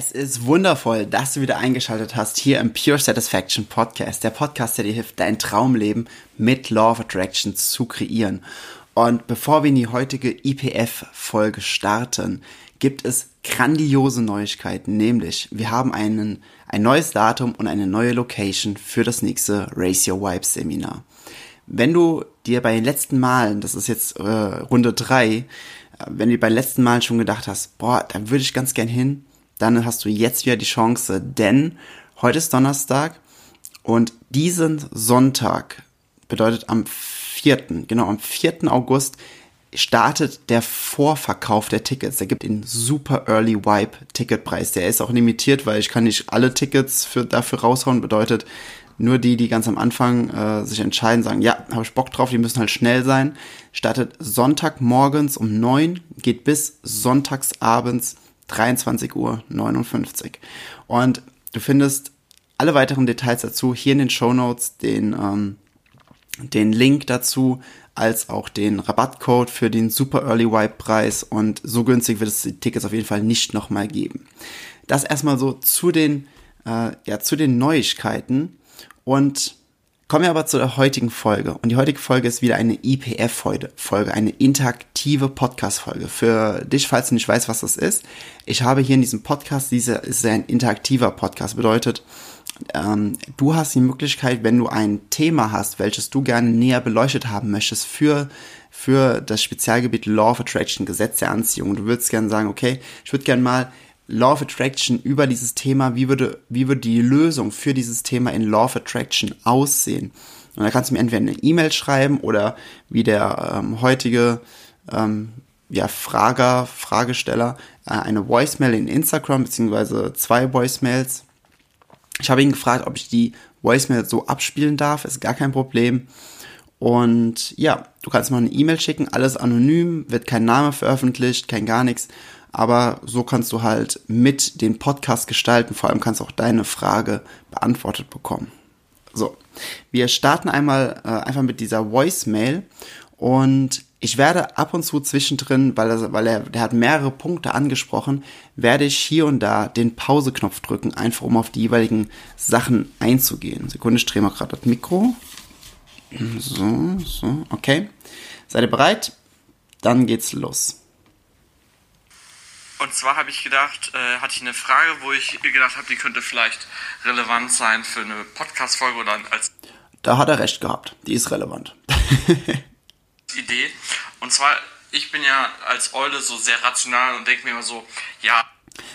Es ist wundervoll, dass du wieder eingeschaltet hast hier im Pure Satisfaction Podcast, der Podcast, der dir hilft, dein Traumleben mit Law of Attraction zu kreieren. Und bevor wir in die heutige IPF-Folge starten, gibt es grandiose Neuigkeiten, nämlich wir haben einen, ein neues Datum und eine neue Location für das nächste Race Your Vibes Seminar. Wenn du dir bei den letzten Malen, das ist jetzt äh, Runde drei, äh, wenn du dir bei den letzten Malen schon gedacht hast, boah, da würde ich ganz gern hin, dann hast du jetzt wieder die Chance, denn heute ist Donnerstag und diesen Sonntag bedeutet am 4., genau am 4. August startet der Vorverkauf der Tickets. Der gibt den Super Early Wipe Ticketpreis. Der ist auch limitiert, weil ich kann nicht alle Tickets für, dafür raushauen. Bedeutet, nur die, die ganz am Anfang äh, sich entscheiden, sagen, ja, habe ich Bock drauf, die müssen halt schnell sein. Startet Sonntagmorgens um 9, geht bis sonntagsabends 23 Uhr 59. Und du findest alle weiteren Details dazu hier in den Show Notes, den, ähm, den Link dazu, als auch den Rabattcode für den Super Early Wipe Preis und so günstig wird es die Tickets auf jeden Fall nicht nochmal geben. Das erstmal so zu den, äh, ja, zu den Neuigkeiten und Kommen wir aber zu der heutigen Folge. Und die heutige Folge ist wieder eine IPF-Folge, eine interaktive Podcast-Folge. Für dich, falls du nicht weißt, was das ist, ich habe hier in diesem Podcast, dieser ist ein interaktiver Podcast, bedeutet, ähm, du hast die Möglichkeit, wenn du ein Thema hast, welches du gerne näher beleuchtet haben möchtest für für das Spezialgebiet Law of Attraction, Gesetz der Anziehung. Und du würdest gerne sagen, okay, ich würde gerne mal Law of Attraction über dieses Thema, wie würde, wie würde die Lösung für dieses Thema in Law of Attraction aussehen? Und da kannst du mir entweder eine E-Mail schreiben oder wie der ähm, heutige ähm, ja, Frager, Fragesteller, äh, eine Voicemail in Instagram, beziehungsweise zwei Voicemails. Ich habe ihn gefragt, ob ich die Voicemail so abspielen darf, ist gar kein Problem. Und ja, du kannst mal eine E-Mail schicken, alles anonym, wird kein Name veröffentlicht, kein gar nichts aber so kannst du halt mit den Podcast gestalten. Vor allem kannst du auch deine Frage beantwortet bekommen. So, wir starten einmal äh, einfach mit dieser Voicemail und ich werde ab und zu zwischendrin, weil er, weil er, der hat mehrere Punkte angesprochen, werde ich hier und da den Pause-Knopf drücken, einfach um auf die jeweiligen Sachen einzugehen. Sekunde, ich drehe mal gerade das Mikro. So, so, okay. Seid ihr bereit? Dann geht's los. Und zwar habe ich gedacht, äh, hatte ich eine Frage, wo ich gedacht habe, die könnte vielleicht relevant sein für eine Podcast-Folge oder als. Da hat er recht gehabt. Die ist relevant. Idee. Und zwar, ich bin ja als Eule so sehr rational und denke mir immer so, ja.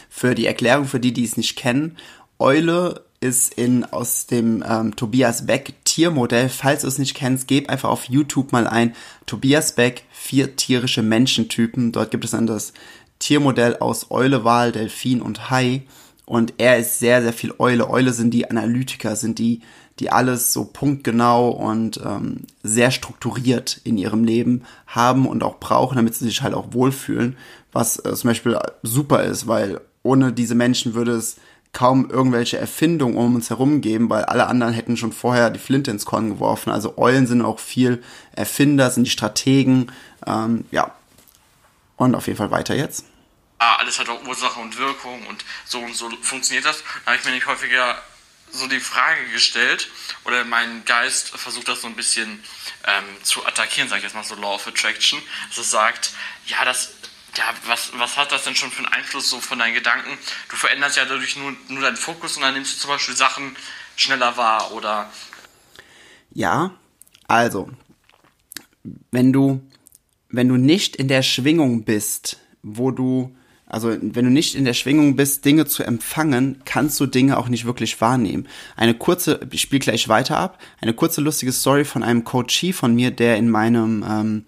Für die Erklärung, für die, die es nicht kennen, Eule ist in aus dem ähm, Tobias Beck Tiermodell. Falls du es nicht kennst, gib einfach auf YouTube mal ein Tobias Beck vier tierische Menschentypen. Dort gibt es dann das Tiermodell aus Eule, Wal, Delfin und Hai. Und er ist sehr, sehr viel Eule. Eule sind die Analytiker, sind die, die alles so punktgenau und ähm, sehr strukturiert in ihrem Leben haben und auch brauchen, damit sie sich halt auch wohlfühlen. Was äh, zum Beispiel super ist, weil ohne diese Menschen würde es kaum irgendwelche Erfindungen um uns herum geben, weil alle anderen hätten schon vorher die Flinte ins Korn geworfen. Also Eulen sind auch viel Erfinder, sind die Strategen. Ähm, ja, und auf jeden Fall weiter jetzt. Ah, alles hat auch Ursache und Wirkung und so und so funktioniert das. Da habe ich mir nicht häufiger so die Frage gestellt oder mein Geist versucht das so ein bisschen ähm, zu attackieren, sage ich jetzt mal so Law of Attraction, dass es sagt, ja, das, ja, was, was hat das denn schon für einen Einfluss so von deinen Gedanken? Du veränderst ja dadurch nur, nur deinen Fokus und dann nimmst du zum Beispiel Sachen schneller wahr oder. Ja, also, wenn du wenn du nicht in der Schwingung bist, wo du, also wenn du nicht in der Schwingung bist, Dinge zu empfangen, kannst du Dinge auch nicht wirklich wahrnehmen. Eine kurze, ich spiele gleich weiter ab, eine kurze lustige Story von einem Coachie von mir, der in meinem, ähm,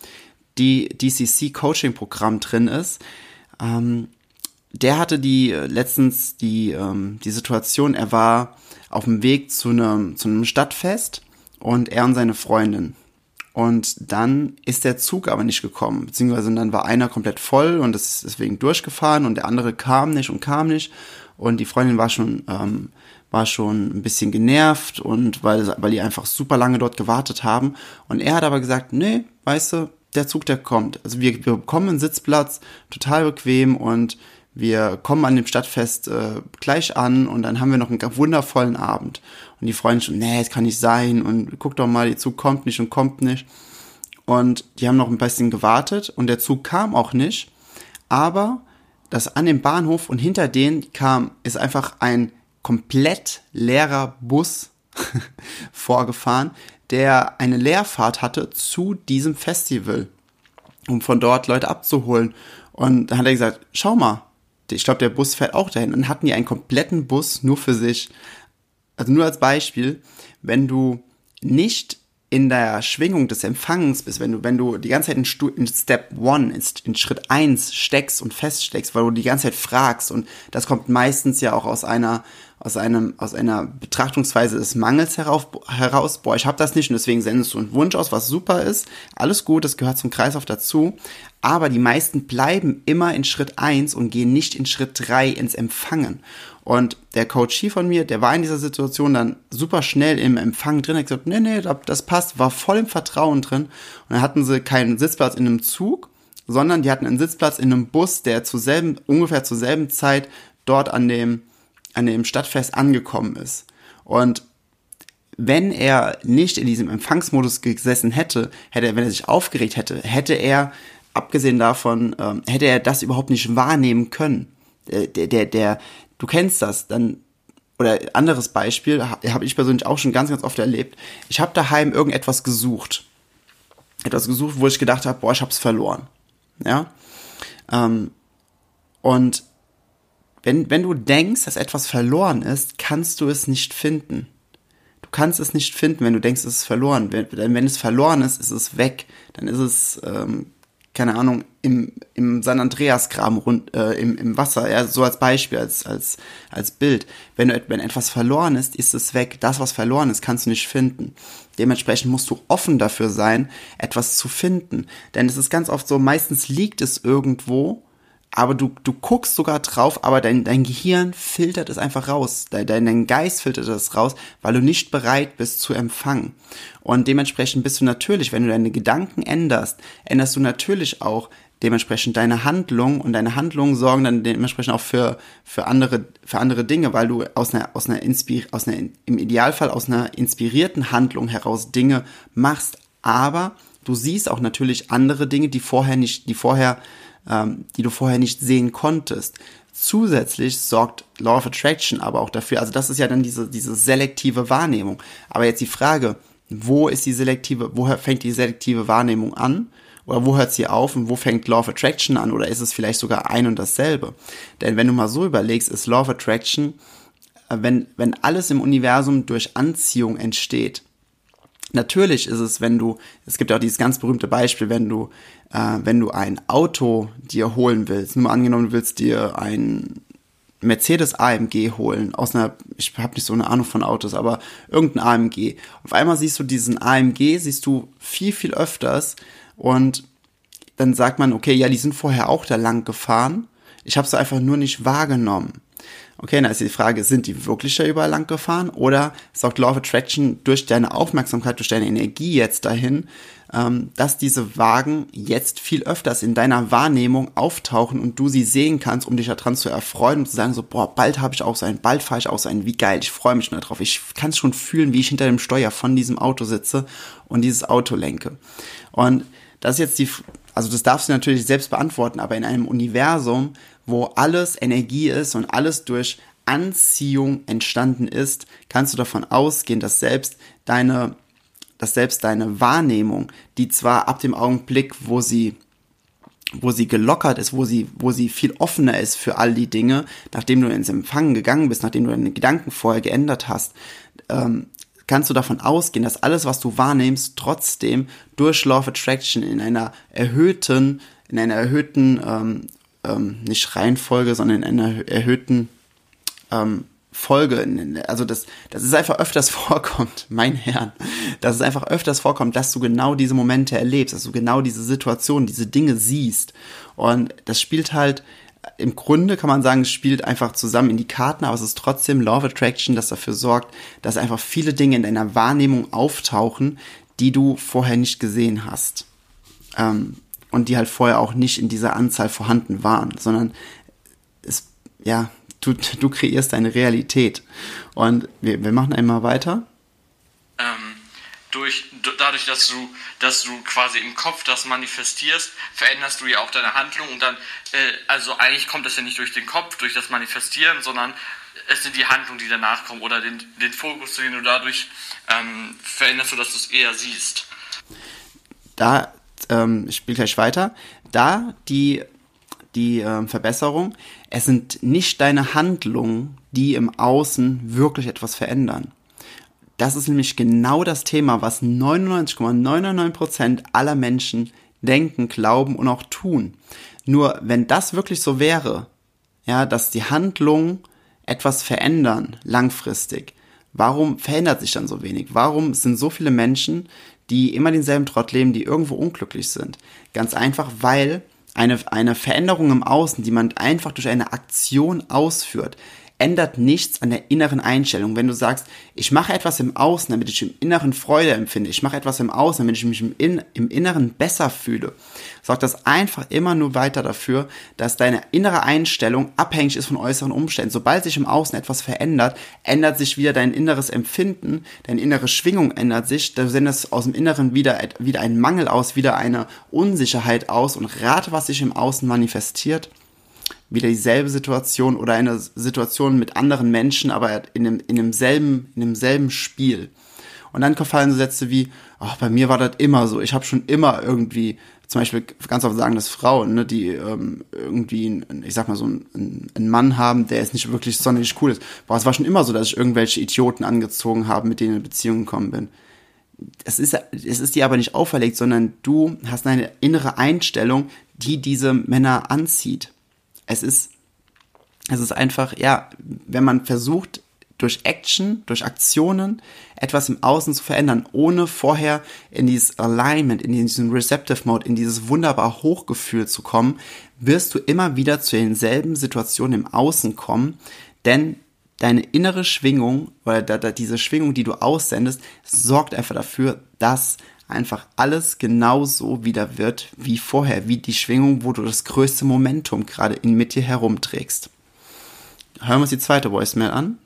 DCC-Coaching-Programm drin ist, ähm, der hatte die äh, letztens die, ähm, die Situation, er war auf dem Weg zu einem, zu einem Stadtfest und er und seine Freundin. Und dann ist der Zug aber nicht gekommen, beziehungsweise dann war einer komplett voll und ist deswegen durchgefahren und der andere kam nicht und kam nicht. Und die Freundin war schon ähm, war schon ein bisschen genervt und weil weil die einfach super lange dort gewartet haben. Und er hat aber gesagt, nee, weißt du, der Zug der kommt, also wir, wir bekommen einen Sitzplatz, total bequem und wir kommen an dem Stadtfest äh, gleich an und dann haben wir noch einen wundervollen Abend. Und die Freundin schon, nee, es kann nicht sein und guck doch mal, der Zug kommt nicht und kommt nicht. Und die haben noch ein bisschen gewartet und der Zug kam auch nicht. Aber das an dem Bahnhof und hinter denen kam, ist einfach ein komplett leerer Bus vorgefahren, der eine Leerfahrt hatte zu diesem Festival, um von dort Leute abzuholen. Und dann hat er gesagt, schau mal, ich glaube, der Bus fährt auch dahin. Und hatten die einen kompletten Bus nur für sich. Also nur als Beispiel, wenn du nicht in der Schwingung des Empfangens bist, wenn du, wenn du die ganze Zeit in, Stu in Step One, in, in Schritt eins steckst und feststeckst, weil du die ganze Zeit fragst und das kommt meistens ja auch aus einer, aus einem, aus einer Betrachtungsweise des Mangels herauf, heraus, boah, ich habe das nicht und deswegen sendest du einen Wunsch aus, was super ist, alles gut, das gehört zum Kreislauf dazu, aber die meisten bleiben immer in Schritt eins und gehen nicht in Schritt drei ins Empfangen. Und der Coach von mir, der war in dieser Situation dann super schnell im Empfang drin, hat gesagt, nee, nee, das passt, war voll im Vertrauen drin. Und dann hatten sie keinen Sitzplatz in einem Zug, sondern die hatten einen Sitzplatz in einem Bus, der zur selben, ungefähr zur selben Zeit dort an dem, an dem Stadtfest angekommen ist. Und wenn er nicht in diesem Empfangsmodus gesessen hätte, hätte er, wenn er sich aufgeregt hätte, hätte er, abgesehen davon, ähm, hätte er das überhaupt nicht wahrnehmen können. Der, der, der, du kennst das, dann oder anderes Beispiel, habe ich persönlich auch schon ganz, ganz oft erlebt. Ich habe daheim irgendetwas gesucht. Etwas gesucht, wo ich gedacht habe, boah, ich hab's verloren. Ja. Ähm, und wenn, wenn du denkst, dass etwas verloren ist, kannst du es nicht finden. Du kannst es nicht finden, wenn du denkst, es ist verloren. Wenn, wenn es verloren ist, ist es weg. Dann ist es ähm, keine Ahnung, im, im San Andreas-Graben rund, äh, im, im Wasser, ja, so als Beispiel, als, als, als Bild. Wenn, wenn etwas verloren ist, ist es weg. Das, was verloren ist, kannst du nicht finden. Dementsprechend musst du offen dafür sein, etwas zu finden. Denn es ist ganz oft so, meistens liegt es irgendwo aber du, du guckst sogar drauf, aber dein, dein Gehirn filtert es einfach raus. Dein, dein Geist filtert es raus, weil du nicht bereit bist zu empfangen. Und dementsprechend bist du natürlich, wenn du deine Gedanken änderst, änderst du natürlich auch dementsprechend deine Handlung und deine Handlungen sorgen dann dementsprechend auch für, für andere, für andere Dinge, weil du aus einer, aus einer, Inspir aus einer, im Idealfall aus einer inspirierten Handlung heraus Dinge machst. Aber du siehst auch natürlich andere Dinge, die vorher nicht, die vorher ähm, die du vorher nicht sehen konntest. Zusätzlich sorgt Law of Attraction aber auch dafür, also das ist ja dann diese, diese selektive Wahrnehmung. Aber jetzt die Frage, wo ist die selektive, wo fängt die selektive Wahrnehmung an? Oder wo hört sie auf und wo fängt Law of Attraction an? Oder ist es vielleicht sogar ein und dasselbe? Denn wenn du mal so überlegst, ist Law of Attraction, äh, wenn, wenn alles im Universum durch Anziehung entsteht, Natürlich ist es, wenn du, es gibt auch dieses ganz berühmte Beispiel, wenn du, äh, wenn du ein Auto dir holen willst, nur angenommen, du willst dir ein Mercedes AMG holen, aus einer, ich habe nicht so eine Ahnung von Autos, aber irgendein AMG. Auf einmal siehst du diesen AMG, siehst du viel, viel öfters und dann sagt man, okay, ja, die sind vorher auch da lang gefahren. Ich habe sie einfach nur nicht wahrgenommen. Okay, dann ist die Frage, sind die wirklich da überall lang gefahren oder sorgt Law of Attraction durch deine Aufmerksamkeit, durch deine Energie jetzt dahin, ähm, dass diese Wagen jetzt viel öfters in deiner Wahrnehmung auftauchen und du sie sehen kannst, um dich daran zu erfreuen und zu sagen so, boah, bald habe ich auch so einen, bald fahre ich auch so einen, wie geil, ich freue mich nur drauf. Ich kann es schon fühlen, wie ich hinter dem Steuer von diesem Auto sitze und dieses Auto lenke. Und das ist jetzt die, also das darfst du natürlich selbst beantworten, aber in einem Universum, wo alles Energie ist und alles durch Anziehung entstanden ist, kannst du davon ausgehen, dass selbst deine, dass selbst deine Wahrnehmung, die zwar ab dem Augenblick, wo sie wo sie gelockert ist, wo sie, wo sie viel offener ist für all die Dinge, nachdem du ins Empfangen gegangen bist, nachdem du deine Gedanken vorher geändert hast, ähm, kannst du davon ausgehen, dass alles, was du wahrnimmst, trotzdem durch Law of Attraction in einer erhöhten, in einer erhöhten, ähm, ähm, nicht Reihenfolge, sondern in einer erhöhten ähm, Folge, also das, das ist einfach öfters vorkommt, mein Herrn, dass es einfach öfters vorkommt, dass du genau diese Momente erlebst, dass du genau diese Situationen, diese Dinge siehst. Und das spielt halt, im Grunde kann man sagen, es spielt einfach zusammen in die Karten, aber es ist trotzdem Law of Attraction, das dafür sorgt, dass einfach viele Dinge in deiner Wahrnehmung auftauchen, die du vorher nicht gesehen hast. Ähm, und die halt vorher auch nicht in dieser Anzahl vorhanden waren, sondern es, ja, du, du kreierst deine Realität. Und wir, wir machen einmal weiter. Ähm, durch, dadurch, dass du, dass du quasi im Kopf das manifestierst, veränderst du ja auch deine Handlung und dann, äh, also eigentlich kommt das ja nicht durch den Kopf, durch das Manifestieren, sondern es sind die Handlungen, die danach kommen oder den, den Fokus, den du dadurch ähm, veränderst, sodass du es eher siehst. Da, ähm, ich spiele gleich weiter, da die die äh, Verbesserung. Es sind nicht deine Handlungen, die im Außen wirklich etwas verändern. Das ist nämlich genau das Thema, was 99,999% aller Menschen denken, glauben und auch tun. Nur wenn das wirklich so wäre, ja, dass die Handlungen etwas verändern langfristig, warum verändert sich dann so wenig? Warum sind so viele Menschen, die immer denselben Trott leben, die irgendwo unglücklich sind? Ganz einfach, weil eine, eine Veränderung im Außen, die man einfach durch eine Aktion ausführt, ändert nichts an der inneren Einstellung. Wenn du sagst, ich mache etwas im Außen, damit ich im Inneren Freude empfinde, ich mache etwas im Außen, damit ich mich im, In im Inneren besser fühle, sorgt das einfach immer nur weiter dafür, dass deine innere Einstellung abhängig ist von äußeren Umständen. Sobald sich im Außen etwas verändert, ändert sich wieder dein inneres Empfinden, deine innere Schwingung ändert sich, da sendest aus dem Inneren wieder, wieder ein Mangel aus, wieder eine Unsicherheit aus und rate, was sich im Außen manifestiert wieder dieselbe Situation oder eine Situation mit anderen Menschen, aber in, dem, in, demselben, in demselben Spiel. Und dann fallen so Sätze wie, ach, bei mir war das immer so, ich habe schon immer irgendwie, zum Beispiel ganz oft sagen das Frauen, ne, die ähm, irgendwie, ich sag mal so einen, einen Mann haben, der jetzt nicht wirklich sonderlich cool ist. Boah, es war schon immer so, dass ich irgendwelche Idioten angezogen habe, mit denen in Beziehung gekommen bin. Es ist, es ist dir aber nicht auferlegt, sondern du hast eine innere Einstellung, die diese Männer anzieht. Es ist, es ist einfach, ja, wenn man versucht, durch Action, durch Aktionen etwas im Außen zu verändern, ohne vorher in dieses Alignment, in diesen Receptive Mode, in dieses wunderbar Hochgefühl zu kommen, wirst du immer wieder zu denselben Situationen im Außen kommen, denn deine innere Schwingung oder diese Schwingung, die du aussendest, sorgt einfach dafür, dass einfach alles genauso wieder wird wie vorher, wie die Schwingung, wo du das größte Momentum gerade in mit dir herumträgst. Hören wir uns die zweite Voicemail an.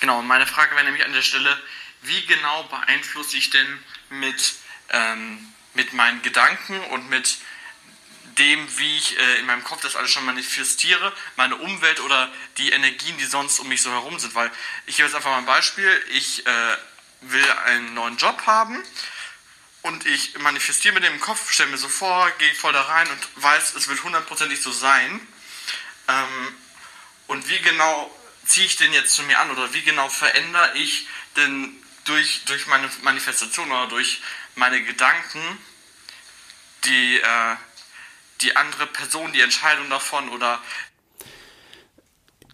Genau, und meine Frage wäre nämlich an der Stelle, wie genau beeinflusse ich denn mit, ähm, mit meinen Gedanken und mit dem, wie ich äh, in meinem Kopf das alles schon manifestiere, meine Umwelt oder die Energien, die sonst um mich so herum sind. Weil ich gebe jetzt einfach mal ein Beispiel. Ich äh, will einen neuen Job haben und ich manifestiere mit dem Kopf, stelle mir so vor, gehe voll da rein und weiß, es wird hundertprozentig so sein. Ähm, und wie genau ziehe ich den jetzt zu mir an oder wie genau verändere ich denn durch, durch meine Manifestation oder durch meine Gedanken die, äh, die andere Person, die Entscheidung davon oder.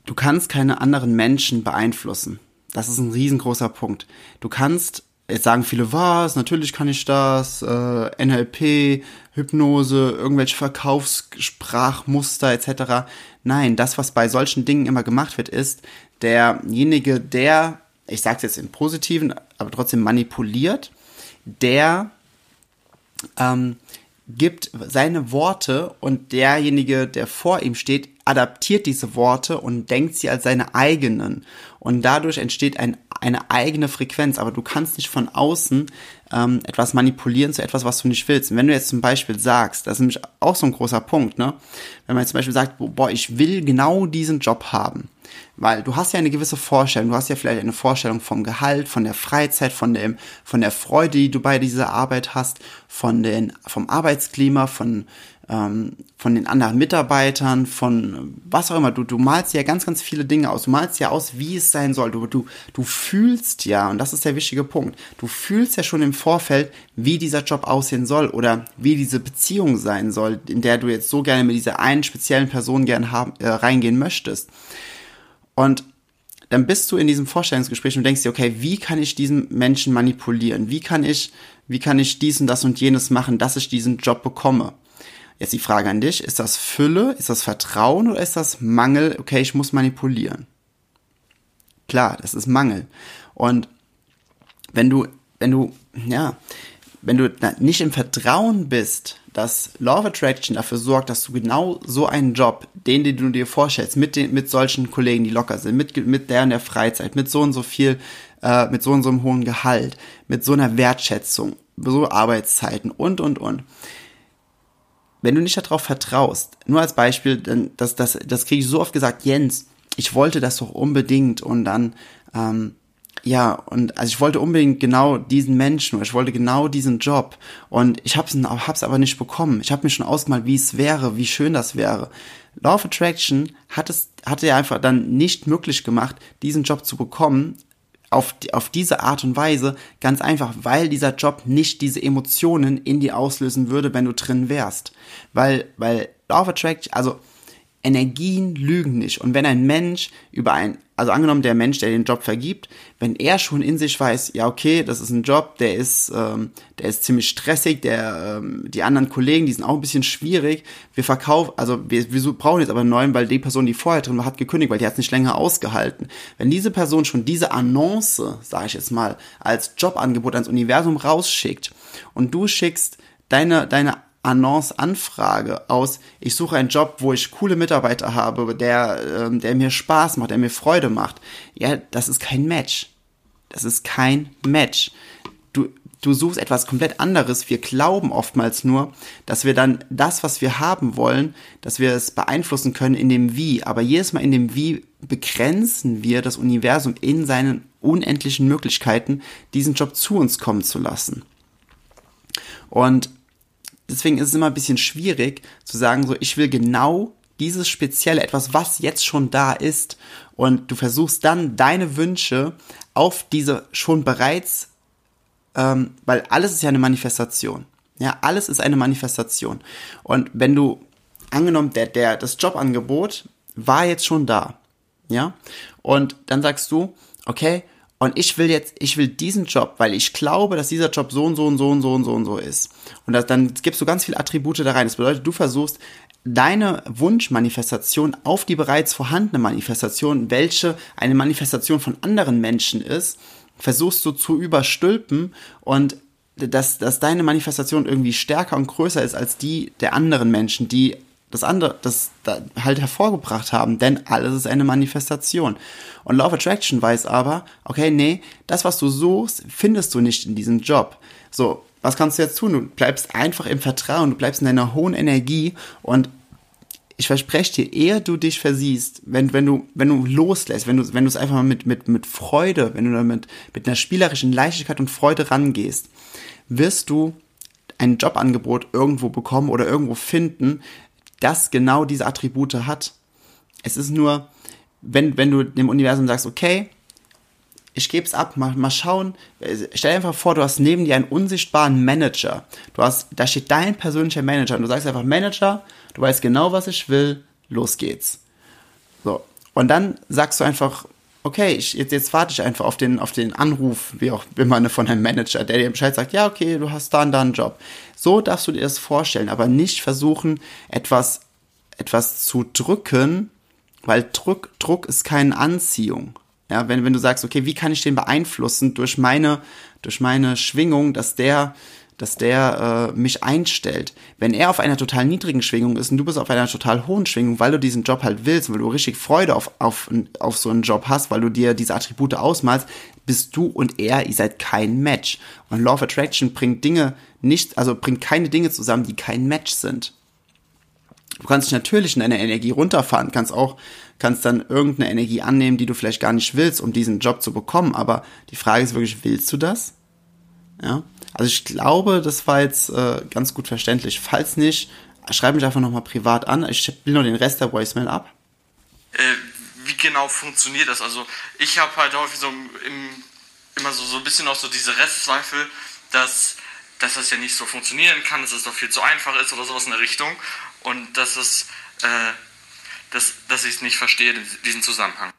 Du kannst keine anderen Menschen beeinflussen. Das ist ein riesengroßer Punkt. Du kannst, jetzt sagen viele, was, natürlich kann ich das, äh, NLP, Hypnose, irgendwelche Verkaufssprachmuster etc. Nein, das, was bei solchen Dingen immer gemacht wird, ist, derjenige, der, ich sage es jetzt im Positiven, aber trotzdem manipuliert, der ähm, gibt seine Worte und derjenige, der vor ihm steht, adaptiert diese Worte und denkt sie als seine eigenen. Und dadurch entsteht ein, eine eigene Frequenz. Aber du kannst nicht von außen ähm, etwas manipulieren zu etwas, was du nicht willst. Und wenn du jetzt zum Beispiel sagst, das ist nämlich auch so ein großer Punkt, ne? Wenn man jetzt zum Beispiel sagt, boah, ich will genau diesen Job haben. Weil du hast ja eine gewisse Vorstellung, du hast ja vielleicht eine Vorstellung vom Gehalt, von der Freizeit, von dem, von der Freude, die du bei dieser Arbeit hast, von den, vom Arbeitsklima, von ähm, von den anderen Mitarbeitern, von was auch immer. Du, du malst ja ganz, ganz viele Dinge aus. Du malst ja aus, wie es sein soll. Du, du, du fühlst ja, und das ist der wichtige Punkt, du fühlst ja schon im Vorfeld, wie dieser Job aussehen soll oder wie diese Beziehung sein soll, in der du jetzt so gerne mit dieser einen speziellen Person gern haben, äh, reingehen möchtest. Und dann bist du in diesem Vorstellungsgespräch und denkst dir, okay, wie kann ich diesen Menschen manipulieren? Wie kann ich, wie kann ich dies und das und jenes machen, dass ich diesen Job bekomme? Jetzt die Frage an dich, ist das Fülle, ist das Vertrauen? Oder ist das Mangel, okay, ich muss manipulieren? Klar, das ist Mangel. Und wenn du, wenn du, ja, wenn du nicht im Vertrauen bist, dass Law of Attraction dafür sorgt, dass du genau so einen Job, den, den du dir vorstellst, mit den, mit solchen Kollegen, die locker sind, mit, mit der und der Freizeit, mit so und so viel, äh, mit so und so einem hohen Gehalt, mit so einer Wertschätzung, so Arbeitszeiten und, und, und, wenn du nicht darauf vertraust, nur als Beispiel, dann, das, das, das kriege ich so oft gesagt, Jens, ich wollte das doch unbedingt und dann, ähm, ja, und also ich wollte unbedingt genau diesen Menschen oder ich wollte genau diesen Job und ich hab's, hab's aber nicht bekommen. Ich habe mir schon ausgemalt, wie es wäre, wie schön das wäre. Law of Attraction hat es, hatte ja einfach dann nicht möglich gemacht, diesen Job zu bekommen, auf, auf diese Art und Weise, ganz einfach, weil dieser Job nicht diese Emotionen in dir auslösen würde, wenn du drin wärst. Weil, weil of Attraction, also Energien lügen nicht. Und wenn ein Mensch über ein, also angenommen der Mensch, der den Job vergibt, wenn er schon in sich weiß, ja okay, das ist ein Job, der ist, ähm, der ist ziemlich stressig, der, ähm, die anderen Kollegen, die sind auch ein bisschen schwierig. Wir verkaufen, also wir, wir brauchen jetzt aber einen neuen, weil die Person, die vorher drin war, hat gekündigt, weil die hat es nicht länger ausgehalten. Wenn diese Person schon diese Annonce, sage ich jetzt mal, als Jobangebot ans Universum rausschickt und du schickst deine, deine Annonce-Anfrage aus, ich suche einen Job, wo ich coole Mitarbeiter habe, der, ähm, der mir Spaß macht, der mir Freude macht. Ja, das ist kein Match. Das ist kein Match. Du, du suchst etwas komplett anderes. Wir glauben oftmals nur, dass wir dann das, was wir haben wollen, dass wir es beeinflussen können in dem Wie. Aber jedes Mal in dem Wie begrenzen wir das Universum in seinen unendlichen Möglichkeiten, diesen Job zu uns kommen zu lassen. Und deswegen ist es immer ein bisschen schwierig zu sagen, so, ich will genau dieses spezielle, etwas, was jetzt schon da ist, und du versuchst dann deine Wünsche auf diese schon bereits, ähm, weil alles ist ja eine Manifestation. Ja, alles ist eine Manifestation. Und wenn du, angenommen, der, der, das Jobangebot war jetzt schon da. Ja, und dann sagst du, okay, und ich will jetzt, ich will diesen Job, weil ich glaube, dass dieser Job so und so und so und so und so und so ist. Und das, dann gibst du ganz viele Attribute da rein. Das bedeutet, du versuchst, deine Wunschmanifestation auf die bereits vorhandene Manifestation, welche eine Manifestation von anderen Menschen ist, versuchst du zu überstülpen und dass, dass deine Manifestation irgendwie stärker und größer ist als die der anderen Menschen, die das andere, das da halt hervorgebracht haben, denn alles ist eine Manifestation. Und Law of Attraction weiß aber, okay, nee, das, was du suchst, findest du nicht in diesem Job. So, was kannst du jetzt tun? Du bleibst einfach im Vertrauen, du bleibst in deiner hohen Energie und ich verspreche dir, eher du dich versiehst, wenn, wenn du, wenn du loslässt, wenn du, wenn du es einfach mal mit, mit, mit Freude, wenn du damit mit einer spielerischen Leichtigkeit und Freude rangehst, wirst du ein Jobangebot irgendwo bekommen oder irgendwo finden, das genau diese Attribute hat. Es ist nur, wenn, wenn du dem Universum sagst, okay, ich gebe es ab, mal, mal schauen. Stell dir einfach vor, du hast neben dir einen unsichtbaren Manager. Du hast, da steht dein persönlicher Manager und du sagst einfach Manager, du weißt genau, was ich will, los geht's. So. Und dann sagst du einfach, okay, ich, jetzt, jetzt warte ich einfach auf den, auf den Anruf, wie auch immer, von einem Manager, der dir Bescheid sagt, ja, okay, du hast da und da einen Job. So darfst du dir das vorstellen, aber nicht versuchen, etwas, etwas zu drücken, weil Druck, Druck ist keine Anziehung. Ja, wenn, wenn du sagst, okay, wie kann ich den beeinflussen durch meine, durch meine Schwingung, dass der, dass der äh, mich einstellt. Wenn er auf einer total niedrigen Schwingung ist und du bist auf einer total hohen Schwingung, weil du diesen Job halt willst, weil du richtig Freude auf, auf, auf so einen Job hast, weil du dir diese Attribute ausmalst, bist du und er, ihr seid kein Match. Und Law of Attraction bringt Dinge nicht, also bringt keine Dinge zusammen, die kein Match sind. Du kannst dich natürlich in deiner Energie runterfahren, kannst auch, kannst dann irgendeine Energie annehmen, die du vielleicht gar nicht willst, um diesen Job zu bekommen. Aber die Frage ist wirklich, willst du das? Ja. Also ich glaube, das war jetzt äh, ganz gut verständlich. Falls nicht, schreib mich einfach nochmal privat an. Ich spiele nur den Rest der Voicemail ab. Äh, wie genau funktioniert das? Also ich habe halt häufig so im, immer so, so ein bisschen auch so diese Restzweifel, dass, dass das ja nicht so funktionieren kann, dass es doch viel zu einfach ist oder sowas in der Richtung. Und dass es, äh, dass, dass ich es nicht verstehe, diesen Zusammenhang.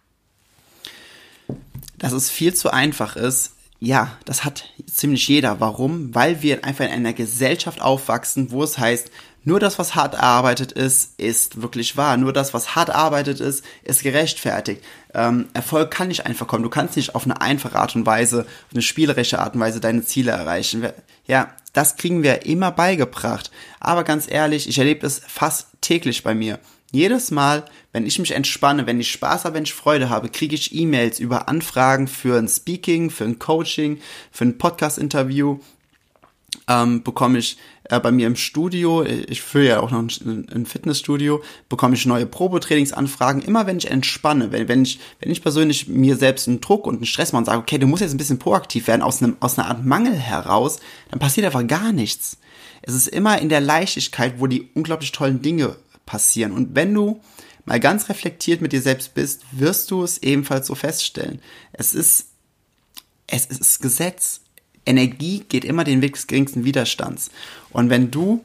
Dass es viel zu einfach ist, ja, das hat ziemlich jeder. Warum? Weil wir einfach in einer Gesellschaft aufwachsen, wo es heißt, nur das, was hart erarbeitet ist, ist wirklich wahr. Nur das, was hart erarbeitet ist, ist gerechtfertigt. Ähm, Erfolg kann nicht einfach kommen. Du kannst nicht auf eine einfache Art und Weise, auf eine spielerische Art und Weise deine Ziele erreichen. Ja, das kriegen wir immer beigebracht. Aber ganz ehrlich, ich erlebe es fast täglich bei mir. Jedes Mal, wenn ich mich entspanne, wenn ich Spaß habe, wenn ich Freude habe, kriege ich E-Mails über Anfragen für ein Speaking, für ein Coaching, für ein Podcast-Interview. Ähm, bekomme ich äh, bei mir im Studio, ich führe ja auch noch ein, ein Fitnessstudio, bekomme ich neue Probetrainingsanfragen. Immer wenn ich entspanne, wenn, wenn, ich, wenn ich persönlich mir selbst einen Druck und einen Stress mache und sage, okay, du musst jetzt ein bisschen proaktiv werden, aus, einem, aus einer Art Mangel heraus, dann passiert einfach gar nichts. Es ist immer in der Leichtigkeit, wo die unglaublich tollen Dinge passieren. Und wenn du mal ganz reflektiert mit dir selbst bist, wirst du es ebenfalls so feststellen. Es ist, es ist Gesetz. Energie geht immer den Weg des geringsten Widerstands. Und wenn du,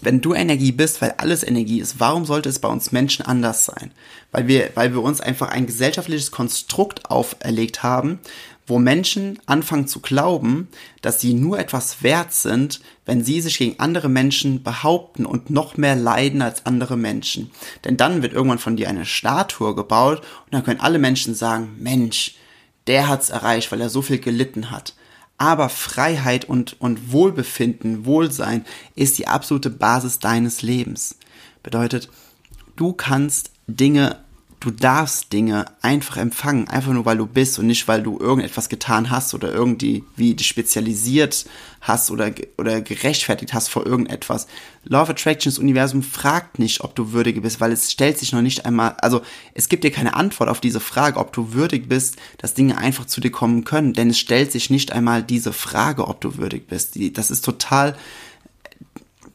wenn du Energie bist, weil alles Energie ist, warum sollte es bei uns Menschen anders sein? Weil wir, weil wir uns einfach ein gesellschaftliches Konstrukt auferlegt haben, wo Menschen anfangen zu glauben, dass sie nur etwas wert sind, wenn sie sich gegen andere Menschen behaupten und noch mehr leiden als andere Menschen. Denn dann wird irgendwann von dir eine Statue gebaut und dann können alle Menschen sagen, Mensch, der hat's erreicht, weil er so viel gelitten hat. Aber Freiheit und, und Wohlbefinden, Wohlsein ist die absolute Basis deines Lebens. Bedeutet, du kannst Dinge du darfst Dinge einfach empfangen, einfach nur weil du bist und nicht weil du irgendetwas getan hast oder irgendwie wie dich spezialisiert hast oder, oder gerechtfertigt hast vor irgendetwas. Law of Attractions Universum fragt nicht, ob du würdig bist, weil es stellt sich noch nicht einmal, also es gibt dir keine Antwort auf diese Frage, ob du würdig bist, dass Dinge einfach zu dir kommen können, denn es stellt sich nicht einmal diese Frage, ob du würdig bist. Das ist total,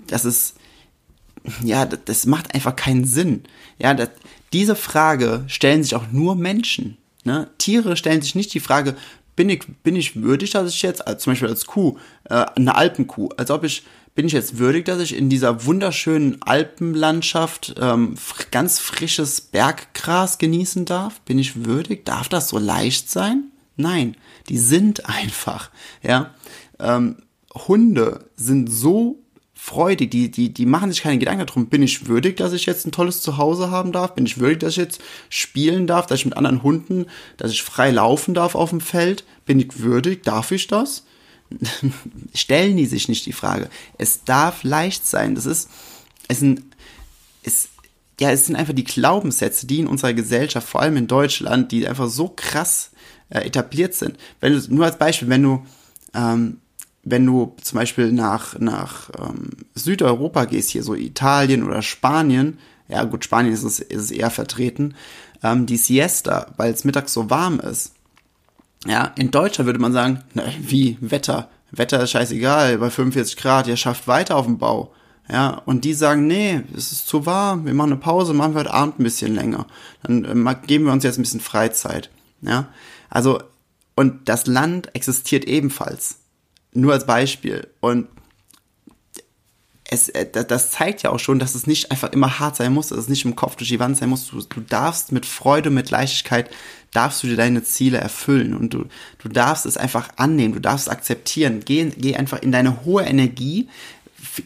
das ist, ja, das macht einfach keinen Sinn. Ja, das, diese Frage stellen sich auch nur Menschen. Ne? Tiere stellen sich nicht die Frage, bin ich, bin ich würdig, dass ich jetzt, als, zum Beispiel als Kuh, äh, eine Alpenkuh, als ob ich, bin ich jetzt würdig, dass ich in dieser wunderschönen Alpenlandschaft ähm, ganz frisches Berggras genießen darf? Bin ich würdig? Darf das so leicht sein? Nein, die sind einfach, ja. Ähm, Hunde sind so freudig, die, die, die machen sich keine Gedanken darum, bin ich würdig, dass ich jetzt ein tolles Zuhause haben darf? Bin ich würdig, dass ich jetzt spielen darf, dass ich mit anderen Hunden, dass ich frei laufen darf auf dem Feld? Bin ich würdig? Darf ich das? Stellen die sich nicht die Frage. Es darf leicht sein. Das ist, es sind, es, ja, es sind einfach die Glaubenssätze, die in unserer Gesellschaft, vor allem in Deutschland, die einfach so krass äh, etabliert sind. Wenn du, nur als Beispiel, wenn du, ähm, wenn du zum Beispiel nach, nach ähm, Südeuropa gehst, hier so Italien oder Spanien, ja gut, Spanien ist es, ist es eher vertreten, ähm, die Siesta, weil es mittags so warm ist. Ja, in Deutschland würde man sagen, na, wie Wetter, Wetter ist scheißegal, bei 45 Grad, ihr schafft weiter auf dem Bau. Ja, und die sagen, nee, es ist zu warm, wir machen eine Pause, machen wir heute Abend ein bisschen länger. Dann äh, geben wir uns jetzt ein bisschen Freizeit. Ja, also, und das Land existiert ebenfalls. Nur als Beispiel. Und es, äh, das zeigt ja auch schon, dass es nicht einfach immer hart sein muss, dass es nicht im Kopf durch die Wand sein muss. Du, du darfst mit Freude, mit Leichtigkeit, darfst du dir deine Ziele erfüllen und du, du darfst es einfach annehmen, du darfst es akzeptieren. Geh, geh einfach in deine hohe Energie,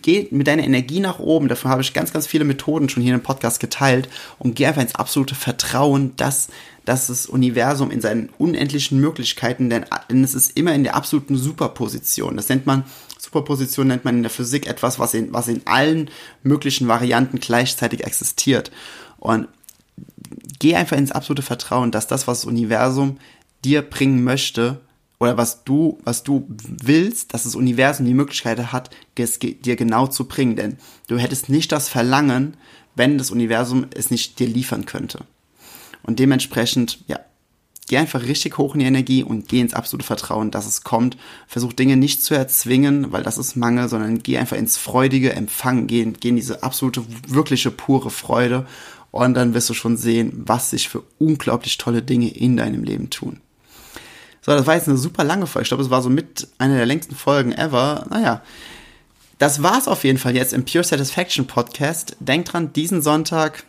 geh mit deiner Energie nach oben. Dafür habe ich ganz, ganz viele Methoden schon hier im Podcast geteilt und geh einfach ins absolute Vertrauen, dass dass das Universum in seinen unendlichen Möglichkeiten, denn, denn es ist immer in der absoluten Superposition. Das nennt man, Superposition nennt man in der Physik etwas, was in, was in allen möglichen Varianten gleichzeitig existiert. Und geh einfach ins absolute Vertrauen, dass das, was das Universum dir bringen möchte, oder was du, was du willst, dass das Universum die Möglichkeit hat, es dir genau zu bringen. Denn du hättest nicht das Verlangen, wenn das Universum es nicht dir liefern könnte. Und dementsprechend, ja, geh einfach richtig hoch in die Energie und geh ins absolute Vertrauen, dass es kommt. Versuch Dinge nicht zu erzwingen, weil das ist Mangel, sondern geh einfach ins freudige Empfang, geh, geh in diese absolute, wirkliche, pure Freude und dann wirst du schon sehen, was sich für unglaublich tolle Dinge in deinem Leben tun. So, das war jetzt eine super lange Folge. Ich glaube, es war so mit einer der längsten Folgen ever. Naja, das war's auf jeden Fall jetzt im Pure Satisfaction Podcast. Denkt dran, diesen Sonntag,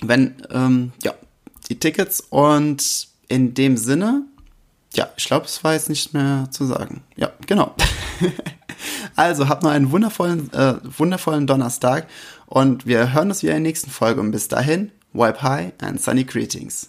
wenn, ähm, ja, die Tickets und in dem Sinne, ja, ich glaube, es war jetzt nicht mehr zu sagen. Ja, genau. also, habt noch einen wundervollen, äh, wundervollen Donnerstag und wir hören uns wieder in der nächsten Folge. Und bis dahin, wipe high and sunny greetings.